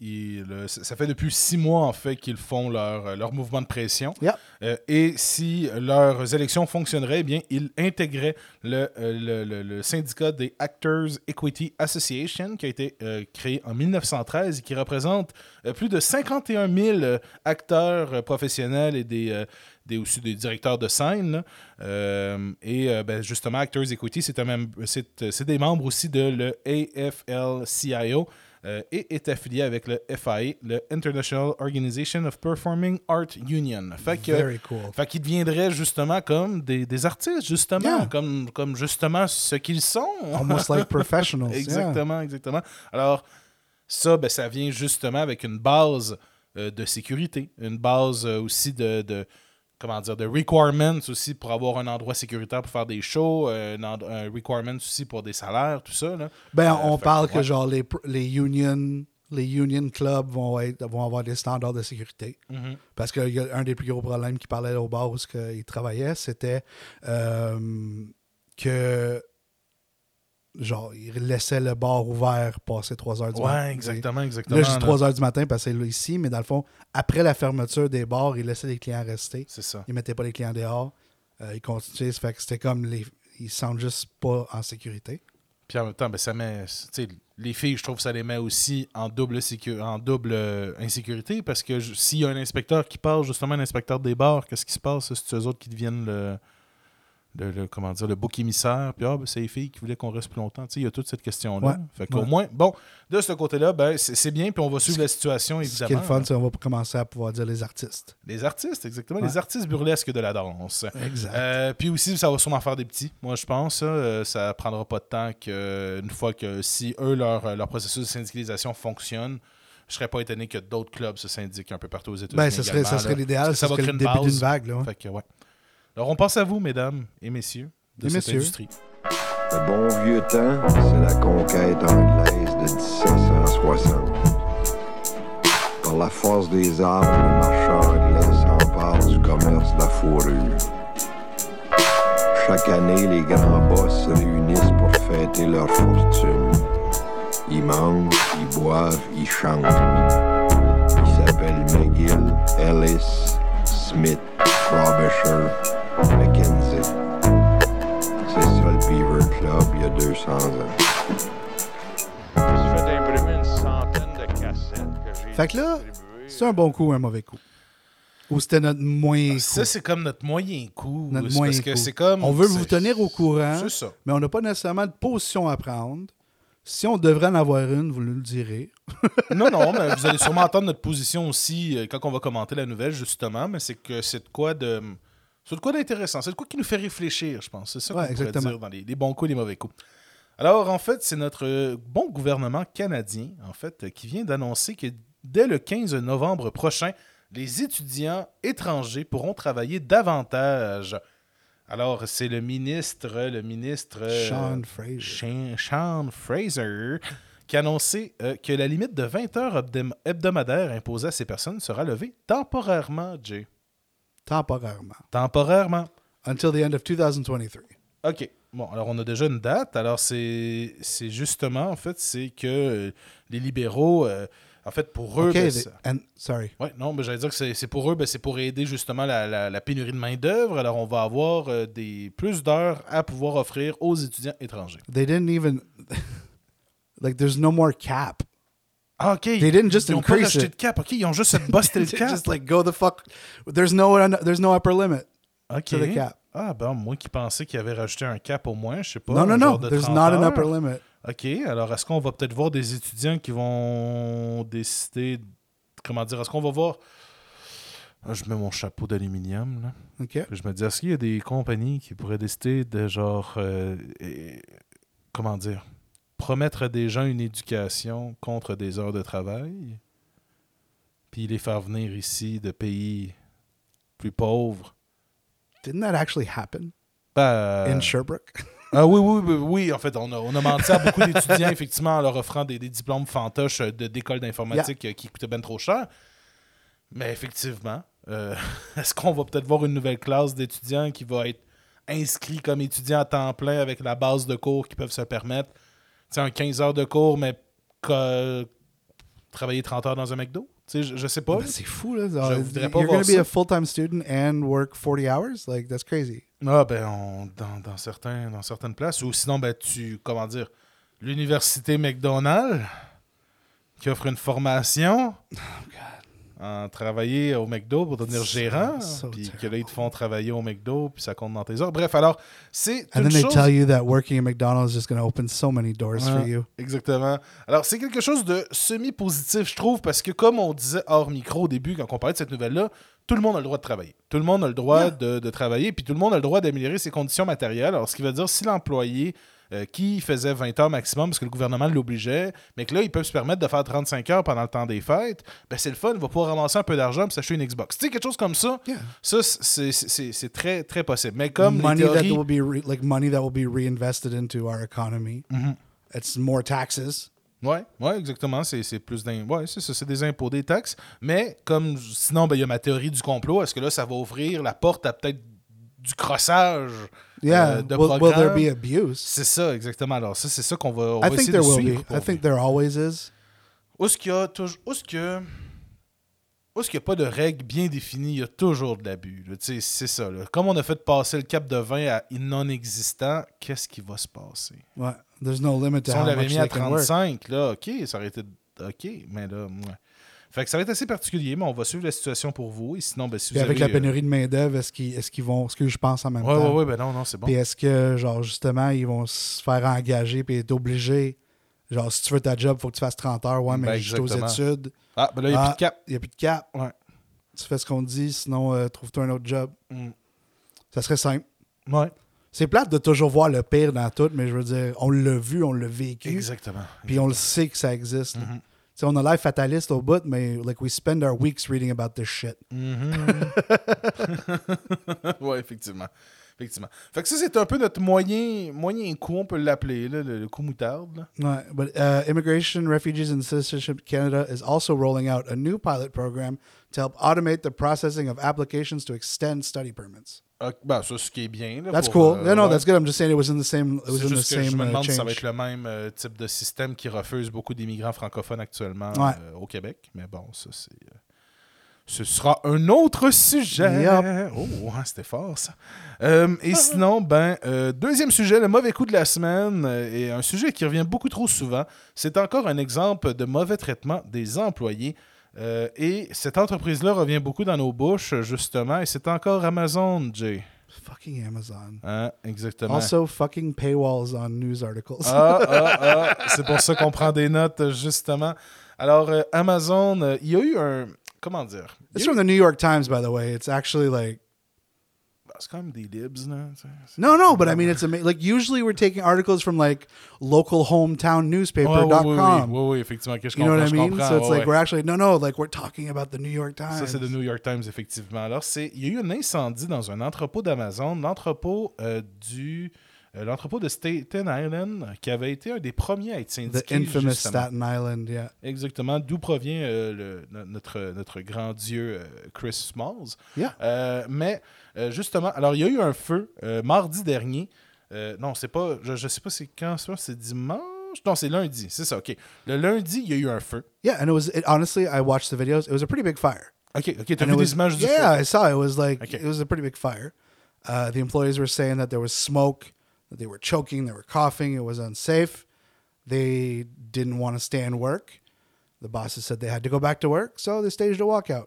ils- le- ça fait depuis six mois, en fait, qu'ils font leur, euh, leur mouvement de pression. Yep. Euh, et si leurs élections fonctionneraient, eh bien, ils intégraient le, le- le- syndicat des Actors Equity Association, qui a été euh, créé en 1913 et qui représente euh, plus de 51 000 euh, acteurs professionnels et des, des, aussi des directeurs de scène. Euh, et euh, ben, justement, Actors Equity, c'est, un même- c'est, c'est des membres aussi de le AFL-CIO. euh, et est affilié avec le FIA, le International Organization of Performing Art Union. Fait que, Very cool. fait qu'ils deviendraient justement comme des, des artistes, justement, Yeah. comme, comme justement ce qu'ils sont. Almost like professionals. yeah. exactement, exactement. Alors, ça, ben, ça vient justement avec une base euh, de sécurité, une base euh, aussi de, de- comment dire, de requirements aussi pour avoir un endroit sécuritaire pour faire des shows, euh, un, un requirements aussi pour des salaires, tout ça. Là. Ben, Euh, on fait parle que, genre les, les union les union clubs vont, être, vont avoir des standards de sécurité. Mhm. Parce qu'il y a un des plus gros problèmes qu'il parlait au bar où ce que il travaillait, c'était euh, que genre il laissait le bar ouvert passer 3 heures du matin. Ouais, exactement, exactement. Là, je dis là. 3 heures du matin parce que c'est ici, mais dans le fond, après la fermeture des bars, il laissait les clients rester. C'est ça. Il mettait pas les clients dehors. Euh, il continuait. Ça fait que c'était comme les. Ils se sentent juste pas en sécurité. Puis en même temps, ben, ça met. tu sais, Les filles, je trouve que ça les met aussi en double, sécu- en double euh, insécurité parce que s'il y a un inspecteur qui parle, justement, un inspecteur des bars, qu'est-ce qui se passe? C'est eux autres qui deviennent le. Le, le- comment dire, le bouc émissaire, puis ah, ben, c'est les filles qui voulaient qu'on reste plus longtemps. Tu sais, Il y a toute cette question-là. Ouais. Fait qu'au Ouais. moins, bon, de ce côté-là, ben, c'est bien, puis on va suivre la situation, Ce évidemment. qui est le fun, c'est qu'on va commencer à pouvoir dire les artistes. Les artistes, exactement. Ouais. Les artistes burlesques de la danse. Exact. Euh, puis aussi, ça va sûrement faire des petits, moi je pense. Ça, Euh, ça prendra pas de temps qu'une fois que si eux, leur, leur processus de syndicalisation fonctionne, je serais pas étonné que d'autres clubs se syndiquent un peu partout aux États-Unis. Ben, ça serait, ça l'idéal. Ça va créer le une début d'une vague. Là. Fait que, ouais. Alors, on pense à vous, mesdames et messieurs, de Et cette messieurs. industrie. Le bon vieux temps, c'est la conquête anglaise de 1760. Par la force des armes, le marchand anglais s'empare du commerce de la fourrure. Chaque année, les grands boss se réunissent pour fêter leur fortune. Ils mangent, ils boivent, ils chantent. Ils s'appellent McGill, Ellis, Smith, Frobisher, Mackenzie. C'est ça le Beaver Club il y a 200 ans. Je fait imprimer une centaine de cassettes que j'ai Fait que là. C'est un bon coup ou un mauvais coup? Ou c'était notre moyen coup? Ça, c'est comme notre moyen coup. Notre moyen parce que coup. c'est comme. On veut vous tenir au courant, ça. mais on n'a pas nécessairement de position à prendre. Si on devrait en avoir une, vous nous le direz. Non, non, mais vous allez sûrement entendre notre position aussi euh, quand on va commenter la nouvelle, justement. Mais c'est que c'est de quoi de. C'est de quoi d'intéressant? C'est de quoi qui nous fait réfléchir, je pense. C'est ça qu'on Ouais, pourrait exactement. dire dans les, les bons coups et les mauvais coups. Alors, en fait, c'est notre euh, bon gouvernement canadien, en fait, euh, qui vient d'annoncer que dès le 15 novembre prochain, les étudiants étrangers pourront travailler davantage. Alors, c'est le ministre, le ministre euh, Sean Fraser. Sean, Sean Fraser qui a annoncé euh, que la limite de 20 heures hebdom- hebdomadaires imposée à ces personnes sera levée temporairement, Jay. Temporairement. Temporairement. Until the end of 2023. OK. Bon, alors on a déjà une date. Alors c'est justement, en fait, c'est que euh, les libéraux euh, En fait, pour eux, Okay, ben, they- ça- and sorry. Ouais, non, mais j'allais dire que c'est c'est pour eux, ben, c'est pour aider justement la, la- la pénurie de main-d'œuvre. Alors, on va avoir euh, des plus d'heures à pouvoir offrir aux étudiants étrangers. They didn't even like. There's no more cap. Ah, OK. They didn't just ils ont pas increase it. de cap. OK, ils ont juste busté le cap. just like go the fuck. There's no there's no upper limit OK. to the cap. Ah, ben, moi qui pensais qu'il avait rajouté un cap au moins, je sais pas. No, no, un no. genre de There's 30 not an upper limit. OK, alors est-ce qu'on va peut-être voir des étudiants qui vont décider. Comment dire Est-ce qu'on va voir. Ah, je mets mon chapeau d'aluminium, là. Puis je me dis, est-ce qu'il y a des compagnies qui pourraient décider de genre. euh, et- comment dire Promettre à des gens une éducation contre des heures de travail, puis les faire venir ici de pays plus pauvres. Didn't that actually happen? Ben, in Sherbrooke? Ah oui, oui, oui, oui. En fait, on a, on a menti à beaucoup d'étudiants, effectivement, en leur offrant des, des diplômes fantoches euh, d'écoles d'informatique euh, qui coûtaient bien trop cher. Mais effectivement, euh, est-ce qu'on va peut-être voir une nouvelle classe d'étudiants qui va être inscrit comme étudiant à temps plein avec la base de cours qu'ils peuvent se permettre? Un 15 heures de cours, mais travailler 30 heures dans un McDo? Je, je sais pas. Ben, C'est fou là. Je voudrais pas You're going to be ça. a full-time student and work 40 hours? Like that's crazy. Ah ben on- dans, dans certains dans certaines places ou sinon ben tu comment dire l'université McDonald's qui offre une formation en travailler au McDo pour devenir gérant puis que là ils te font travailler au McDo puis ça compte dans tes heures. Bref, alors c'est And then they chose tell you that working at McDonald's is just going to open so many doors for you. Exactement. Alors, c'est quelque chose de semi-positif, je trouve, parce que comme on disait hors micro au début, quand on parlait de cette nouvelle-là, tout le monde a le droit de travailler. Tout le monde a le droit de, de travailler, puis tout le monde a le droit d'améliorer ses conditions matérielles. Alors, ce qui veut dire, si l'employé euh, qui faisait 20 heures maximum, parce que le gouvernement l'obligeait, mais que là, ils peuvent se permettre de faire 35 heures pendant le temps des fêtes, ben c'est le fun, il va pouvoir ramasser un peu d'argent pour s'acheter une Xbox. Tu sais, quelque chose comme ça, Yeah. ça, c'est- très, très possible. Mais comme les money that théories- will be re- like money that will be reinvested into our economy. Mm-hmm. It's more taxes. Oui, ouais, exactement. C'est plus ouais, c'est des impôts, des taxes. Mais comme sinon, ben, il y a ma théorie du complot. Est-ce que là, ça va ouvrir la porte à peut-être du crossage Yeah. euh, de will, will there be abuse? C'est ça, exactement. Alors, ça, c'est ça qu'on va, on I va think essayer there de will suivre. be. I think there always is. Où est-ce qu'il y a toujours. Où est-ce que. Où est-ce qu'il n'y a pas de règles bien définies, il y a toujours de l'abus. C'est ça. là. Comme on a fait passer le cap de 20 à non existant, qu'est-ce qui va se passer? What? There's no limit to Si on l'avait mis à they can work. 35, là, OK, ça aurait été. OK, mais là, ouais. Fait que ça va être assez particulier, mais on va suivre la situation pour vous. Et sinon, ben, si Puis vous avec avez, la pénurie de main d'œuvre, est-ce qu'ils est-ce vont, ce que je pense en même Ouais, temps? ouais, ouais, ben non, non, c'est bon. Puis est-ce que genre justement ils vont se faire engager puis être obligés? Genre si tu veux ta job, faut que tu fasses 30 heures. Ouais, mais Ben, juste aux études. Ah, ben là, il n'y a Ah, plus de cap. Il n'y a plus de cap. Ouais. Tu fais ce qu'on te dit, sinon euh, trouve-toi un autre job. Mm. Ça serait simple. Ouais, C'est plate de toujours voir le pire dans tout, mais je veux dire, on l'a vu, on l'a vécu. exactement. Puis on le sait que ça existe. Sais, on a l'air fataliste au bout, mais like we spend our weeks reading about this shit. Mhm. ouais, effectivement. Effectivement. Fait que ça, c'est un peu notre moyen, moyen coup, on peut l'appeler, là, le, le coup moutarde. Ouais, but uh, Immigration, Refugees and Citizenship Canada is also rolling out a new pilot program to help automate the processing of applications to extend study permits. Ah, ben, ça, ce qui est bien. là, That's pour, cool. euh, yeah, no, ouais. that's good. I'm just saying it was in the same. It was in the que je same me uh, demande si ça va être le même euh, type de système qui refuse beaucoup d'immigrants francophones actuellement Ouais. euh, au Québec. Mais bon, ça, c'est. Ce sera un autre sujet. Oh, ouais, c'était fort, ça. Euh, et sinon, ben, euh, deuxième sujet, le mauvais coup de la semaine, euh, et un sujet qui revient beaucoup trop souvent. C'est encore un exemple de mauvais traitement des employés. Et cette entreprise-là revient beaucoup dans nos bouches, justement, et c'est encore Amazon, Jay. Fucking Amazon. Hein, exactement. Also, fucking paywalls on news articles. Ah, ah, ah, c'est pour ça qu'on prend des notes, justement. Alors, Amazon, il y a eu un. Comment dire it's from the New York Times, by the way. It's actually like C'est quand même des libs, là. tu sais. C'est- no, no, but I mean, it's ama- like usually we're taking articles from like local hometown newspaper.com. oui, oui, oui, oui, oui, effectivement. que je You know what I mean? So it's like ouais. we're actually no, no, like we're talking about the New York Times. Ça, c'est le New York Times, effectivement. Alors, c'est, il y a eu un incendie dans un entrepôt d'Amazon, l'entrepôt euh, du. Euh, l'entrepôt de Staten Island, qui avait été un des premiers à être the syndiqué. infamous justement. Staten Island. Yeah. Exactement, d'où provient euh, le- notre, notre grand dieu euh, Chris Smalls. Yeah. Euh, mais justement, alors il y a eu un feu mardi dernier. Non, c'est pas, je, je sais pas c'est quand ça, c'est dimanche Non, c'est lundi, c'est ça, OK. Le lundi, il y a eu un feu. Yeah, and it was it, honestly, I watched the videos. It was a pretty big fire. OK, OK, t'as vu was, des images du yeah, feu? I saw. It was like Okay. it was a pretty big fire. Uh, the employees were saying that there was smoke, they were choking, they were coughing, it was unsafe. They didn't want to stay and work. The bosses said they had to go back to work, so they staged a walkout.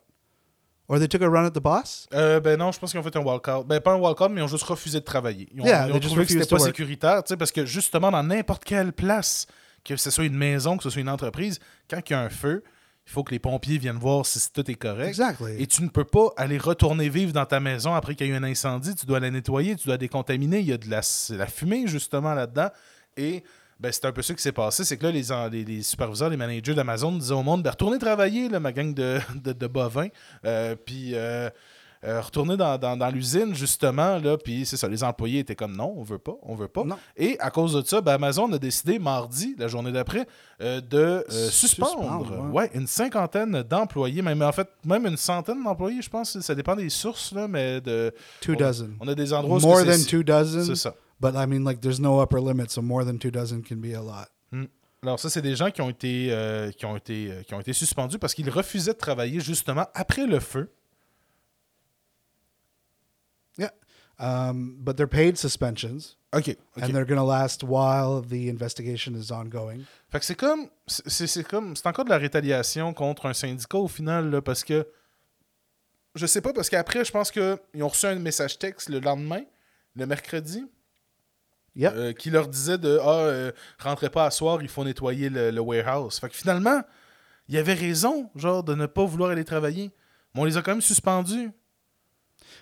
Or they took a run at the boss? Euh, ben non, je pense qu'ils ont fait un walkout. Ben pas un walkout, mais ils ont juste refusé de travailler. Ils ont, Yeah, ils ont trouvé que c'était pas work. sécuritaire, tu sais, parce que justement, dans n'importe quelle place, que ce soit une maison, que ce soit une entreprise, quand il y a un feu, il faut que les pompiers viennent voir si tout est correct. Exactly. Et tu ne peux pas aller retourner vivre dans ta maison après qu'il y a eu un incendie. Tu dois la nettoyer, tu dois décontaminer. Il y a de la, la fumée, justement, là-dedans. Et ben, c'est un peu ça qui s'est passé. C'est que là, les, les, les superviseurs, les managers d'Amazon disaient au monde ben, retournez travailler, là, ma gang de, de, de bovins. Euh, puis. euh, euh, retourner dans, dans- dans l'usine, justement, là, puis c'est ça, les employés étaient comme non, on veut pas, on veut pas. Non. Et à cause de ça, ben, Amazon a décidé mardi, la journée d'après, euh, de euh, suspendre, Suspendre, ouais, une cinquantaine d'employés, même en fait, même une centaine d'employés, je pense, ça dépend des sources, là, mais de, Two on, dozen. on a des endroits où More than two dozen? C'est ça. But I mean, like, there's no upper limit, so more than two dozen can be a lot. Alors ça, c'est des gens qui ont été, euh, qui ont été, euh, qui ont été suspendus parce qu'ils refusaient de travailler justement après le feu. Yeah. Um, but they're paid suspensions, OK. OK. and they're going to last while the investigation is ongoing. Fait que c'est comme. C'est c'est comme. C'est encore de la rétaliation contre un syndicat au final, là, parce que. Je sais pas, parce qu'après, je pense qu'ils ont reçu un message texte le lendemain, le mercredi, Yep. euh, qui leur disait de Ah, euh, rentrez pas à soir, il faut nettoyer le, le warehouse. Fait que finalement, il y avait raison, genre, de ne pas vouloir aller travailler. Mais on les a quand même suspendus.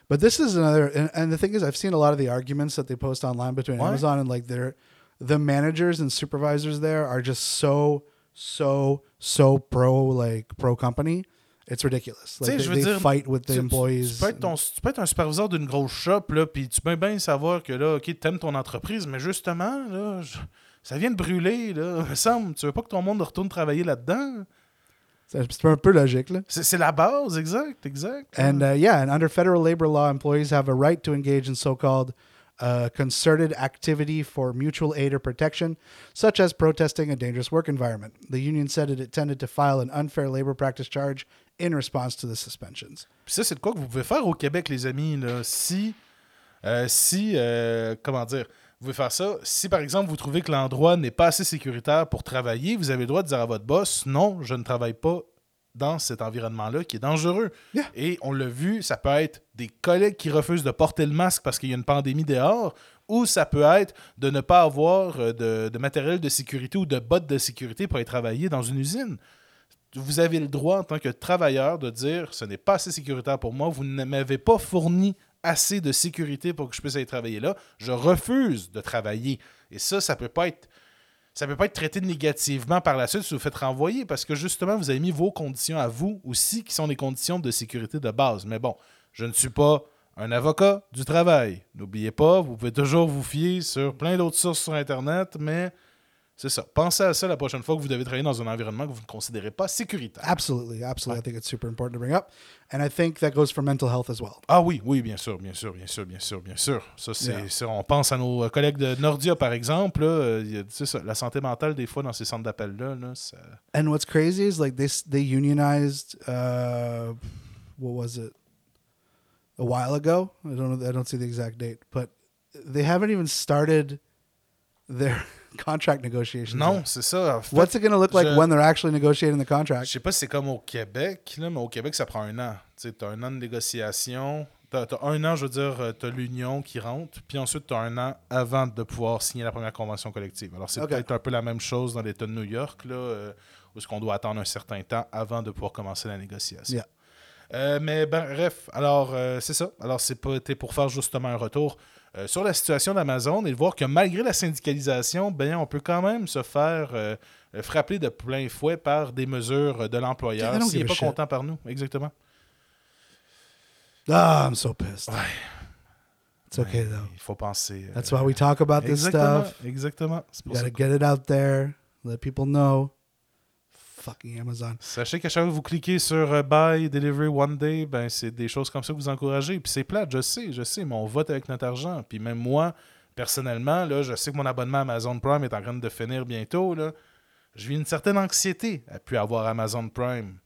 But this is another, and, and the thing is, I've seen a lot of the arguments that they post online between. Amazon and like their, the managers and supervisors there are just so, so, so pro like pro company. It's ridiculous. Like je they, veux they dire, fight with the tu- tu- employees. Tu, peux être ton- tu peux être un superviseur d'une grosse shop, là, puis tu peux bien savoir que là, OK, t'aimes ton entreprise, mais justement, là, je- ça vient de brûler, là. Il me semble, tu veux pas que ton monde retourne travailler là-dedans? C'est un peu logique, là. C'est c'est la base, exact, exact. And uh, yeah, and under federal labor law, employees have a right to engage in so-called uh, concerted activity for mutual aid or protection, such as protesting a dangerous work environment. The union said it intended to file an unfair labor practice charge in response to the suspensions. Puis ça, c'est de quoi que vous pouvez faire au Québec, les amis. Là. Si, euh, si euh, comment dire, vous pouvez faire ça. Si, par exemple, vous trouvez que l'endroit n'est pas assez sécuritaire pour travailler, vous avez le droit de dire à votre boss, non, je ne travaille pas dans cet environnement-là qui est dangereux. Yeah. Et on l'a vu, ça peut être des collègues qui refusent de porter le masque parce qu'il y a une pandémie dehors, ou ça peut être de ne pas avoir euh, de, de matériel de sécurité ou de bottes de sécurité pour aller travailler dans une usine vous avez le droit en tant que travailleur de dire ce n'est pas assez sécuritaire pour moi, vous ne m'avez pas fourni assez de sécurité pour que je puisse aller travailler là, je refuse de travailler. Et ça, ça peut pas être ça peut pas être traité négativement par la suite si vous faites renvoyer parce que justement vous avez mis vos conditions à vous aussi qui sont des conditions de sécurité de base. Mais bon, je ne suis pas un avocat du travail. N'oubliez pas, vous pouvez toujours vous fier sur plein d'autres sources sur Internet, mais c'est ça. Pensez à ça la prochaine fois que vous devez travailler dans un environnement que vous ne considérez pas sécuritaire. Absolutely, absolutely. I think it's super important to bring up, and I think that goes for mental health as well. Ah oui, oui, bien sûr, bien sûr, bien sûr, bien sûr, bien sûr. Ça, c'est, Yeah. on pense à nos collègues de Nordia, par exemple. Là, euh, y a- ça, la santé mentale, des fois, dans ces centres d'appel-là, là, ça... And what's crazy is like they they unionized. Uh, what was it? A while ago? I don't know. I don't see the exact date, but they haven't even started their contract negotiations. Non, c'est ça. En fait, What's it going to look like je- when they're actually negotiating the Je contract? sais pas si c'est comme au Québec, là, mais au Québec, ça prend un an. Tu as un an de négociation. Tu as, un an, je veux dire, tu as l'union qui rentre, puis ensuite tu as un an avant de pouvoir signer la première convention collective. Alors, c'est peut-être un peu la même chose dans l'État de New York, là, euh, où est-ce qu'on doit attendre un certain temps avant de pouvoir commencer la négociation. Yeah. Euh, mais ben, bref, alors euh, c'est ça. Alors, c'est pas été pour faire justement un retour euh, sur la situation d'Amazon et de voir que malgré la syndicalisation, ben, on peut quand même se faire euh, euh, frapper de plein fouet par des mesures de l'employeur s'il n'est pas shit. content par nous. Exactement. Ah, I'm so pissed. It's okay though. Il faut penser. That's why we talk about this exactement, stuff. exactement. You gotta get it out there. Let people know. Amazon. Sachez qu'à chaque fois que vous cliquez sur euh, Buy, Delivery, One Day, ben, c'est des choses comme ça que vous encouragez. Puis c'est plate, je sais, je sais, mais on vote avec notre argent. Puis même moi, personnellement, là, je sais que mon abonnement Amazon Prime est en train de finir bientôt. Là. Je vis une certaine anxiété à plus avoir Amazon Prime.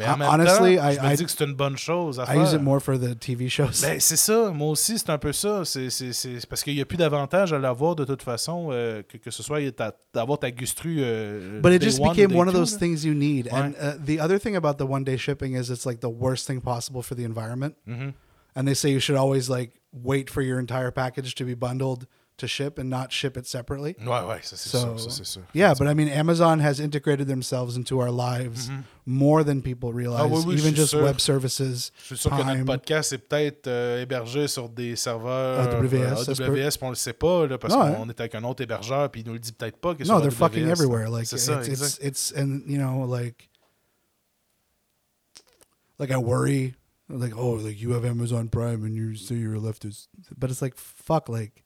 Mais en même honestly, temps, I- je me I- dis que c'est une bonne chose à I faire. use it more for the TV shows. Ben, c'est ça. Moi aussi, c'est un peu ça. C'est, c'est- c'est- parce qu'il n'y a plus d'avantage à l'avoir de toute façon, euh, que, que ce soit ta- d'avoir ta gustru. euh, but it just one, became one of those là. things you need. And uh, the other thing about the one day shipping is it's like the worst thing possible for the environment. Mhm. And they say you should always like wait for your entire package to be bundled to ship and not ship it separately. Ouais, ouais, ça c'est So, sûr. Ça, c'est sûr. Yeah, but I mean, Amazon has integrated themselves into our lives more than people realize. Mm-hmm. Ah oui, oui, even just sûr. web services. Je suis sûr que notre podcast est peut-être euh, hébergé sur des serveurs AWS, AWS, puis on le sait pas, là, parce Non, qu'on est avec un autre hébergeur, puis il nous le dit peut-être pas. que No, they're AWS, fucking everywhere. Like c'est it's, ça, it's exact. it's and you know like like I worry like oh like you have Amazon Prime and you say you're a leftist, but it's like fuck like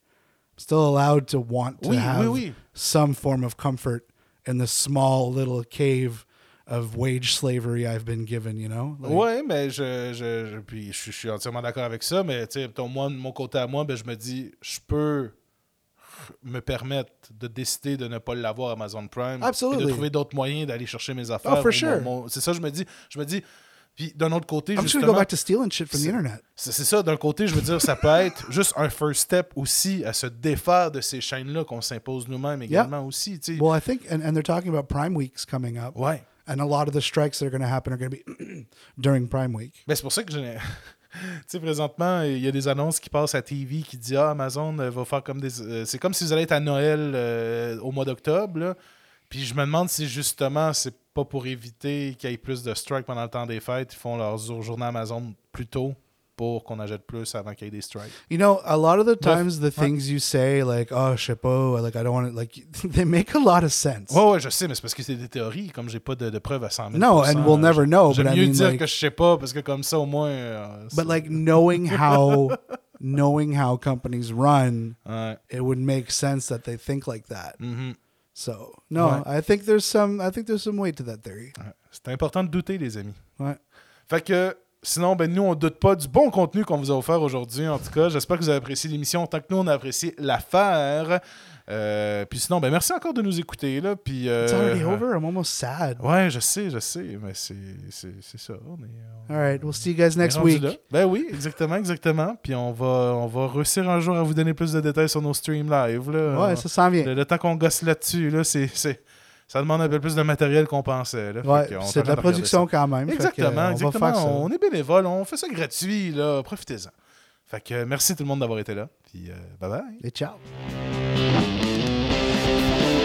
still allowed to want to Oui, have oui, oui. some form of comfort in the small little cave of wage slavery I've been given. You know? Like, Ouais, mais je, je, je- puis je, suis- je suis entièrement d'accord avec ça, mais tu sais, moi, de mon côté à moi, ben, je me dis, je peux me permettre de décider de ne pas l'avoir Amazon Prime et Absolutely. de trouver d'autres moyens d'aller chercher mes affaires. Oh, for ou mon- sure. mon- c'est ça, je me dis. Je me dis. Puis d'un autre côté, I'm just justement, gonna go back to stealing shit from the C'est- internet. c'est c'est ça, d'un côté, je veux dire, ça peut être juste un first step aussi à se défaire de ces chaînes-là qu'on s'impose nous-mêmes également aussi. tu sais. Well, I think, and, and they're talking about Prime Weeks coming up. Ouais. And a lot of the strikes that are going to happen are going to be during Prime Week. Ben, c'est pour ça que j'ai. tu sais, présentement, il y a des annonces qui passent à TV qui disent Ah, Amazon euh, va faire comme des. euh, c'est comme si vous allez être à Noël euh, au mois d'octobre. Puis je me demande si justement, c'est pas pour éviter qu'il y ait plus de strikes pendant le temps des fêtes. Ils font leurs jour- journée Amazon plus tôt pour qu'on achète plus avant qu'il y ait des strikes. You know, a lot of the times, the things you say, like, oh, chapeau, like, I don't want to, like, they make a lot of sense. Ouais, ouais, je sais, mais c'est parce que c'est des théories. Comme j'ai pas de, de preuves à 100 000 No, and we'll never know, J'aime but I mieux mean, dire like- que je sais pas parce que comme ça, au moins. euh, But, like, knowing how, knowing how companies run, Ouais. it would make sense that they think like that. Mhm. So, no, Ouais. I think there's some, I think there's some weight to that theory. Ouais. C'est important de douter, les amis. Ouais. Fait que sinon, ben nous, on doute pas du bon contenu qu'on vous a offert aujourd'hui. En tout cas, j'espère que vous avez apprécié l'émission autant que nous, on a apprécié l'affaire. Euh, puis sinon, ben merci encore de nous écouter. Là, puis, euh, It's already over. I'm almost sad. Ouais, je sais, je sais, mais c'est ça. On est, on All right, we'll see you guys next week. là. Ben oui, exactement, exactement. Puis on va, on va réussir un jour à vous donner plus de détails sur nos streams live. Là. Ouais, ça s'en vient. le, le temps qu'on gosse là-dessus, là, c'est, ça demande un peu plus de matériel qu'on pensait. Ouais, c'est de la production quand même. Exactement, on va exactement. faire. On est bénévole, on fait ça gratuit. Profitez-en. Fait que euh, merci tout le monde d'avoir été là. Puis euh, bye bye. Et ciao. Música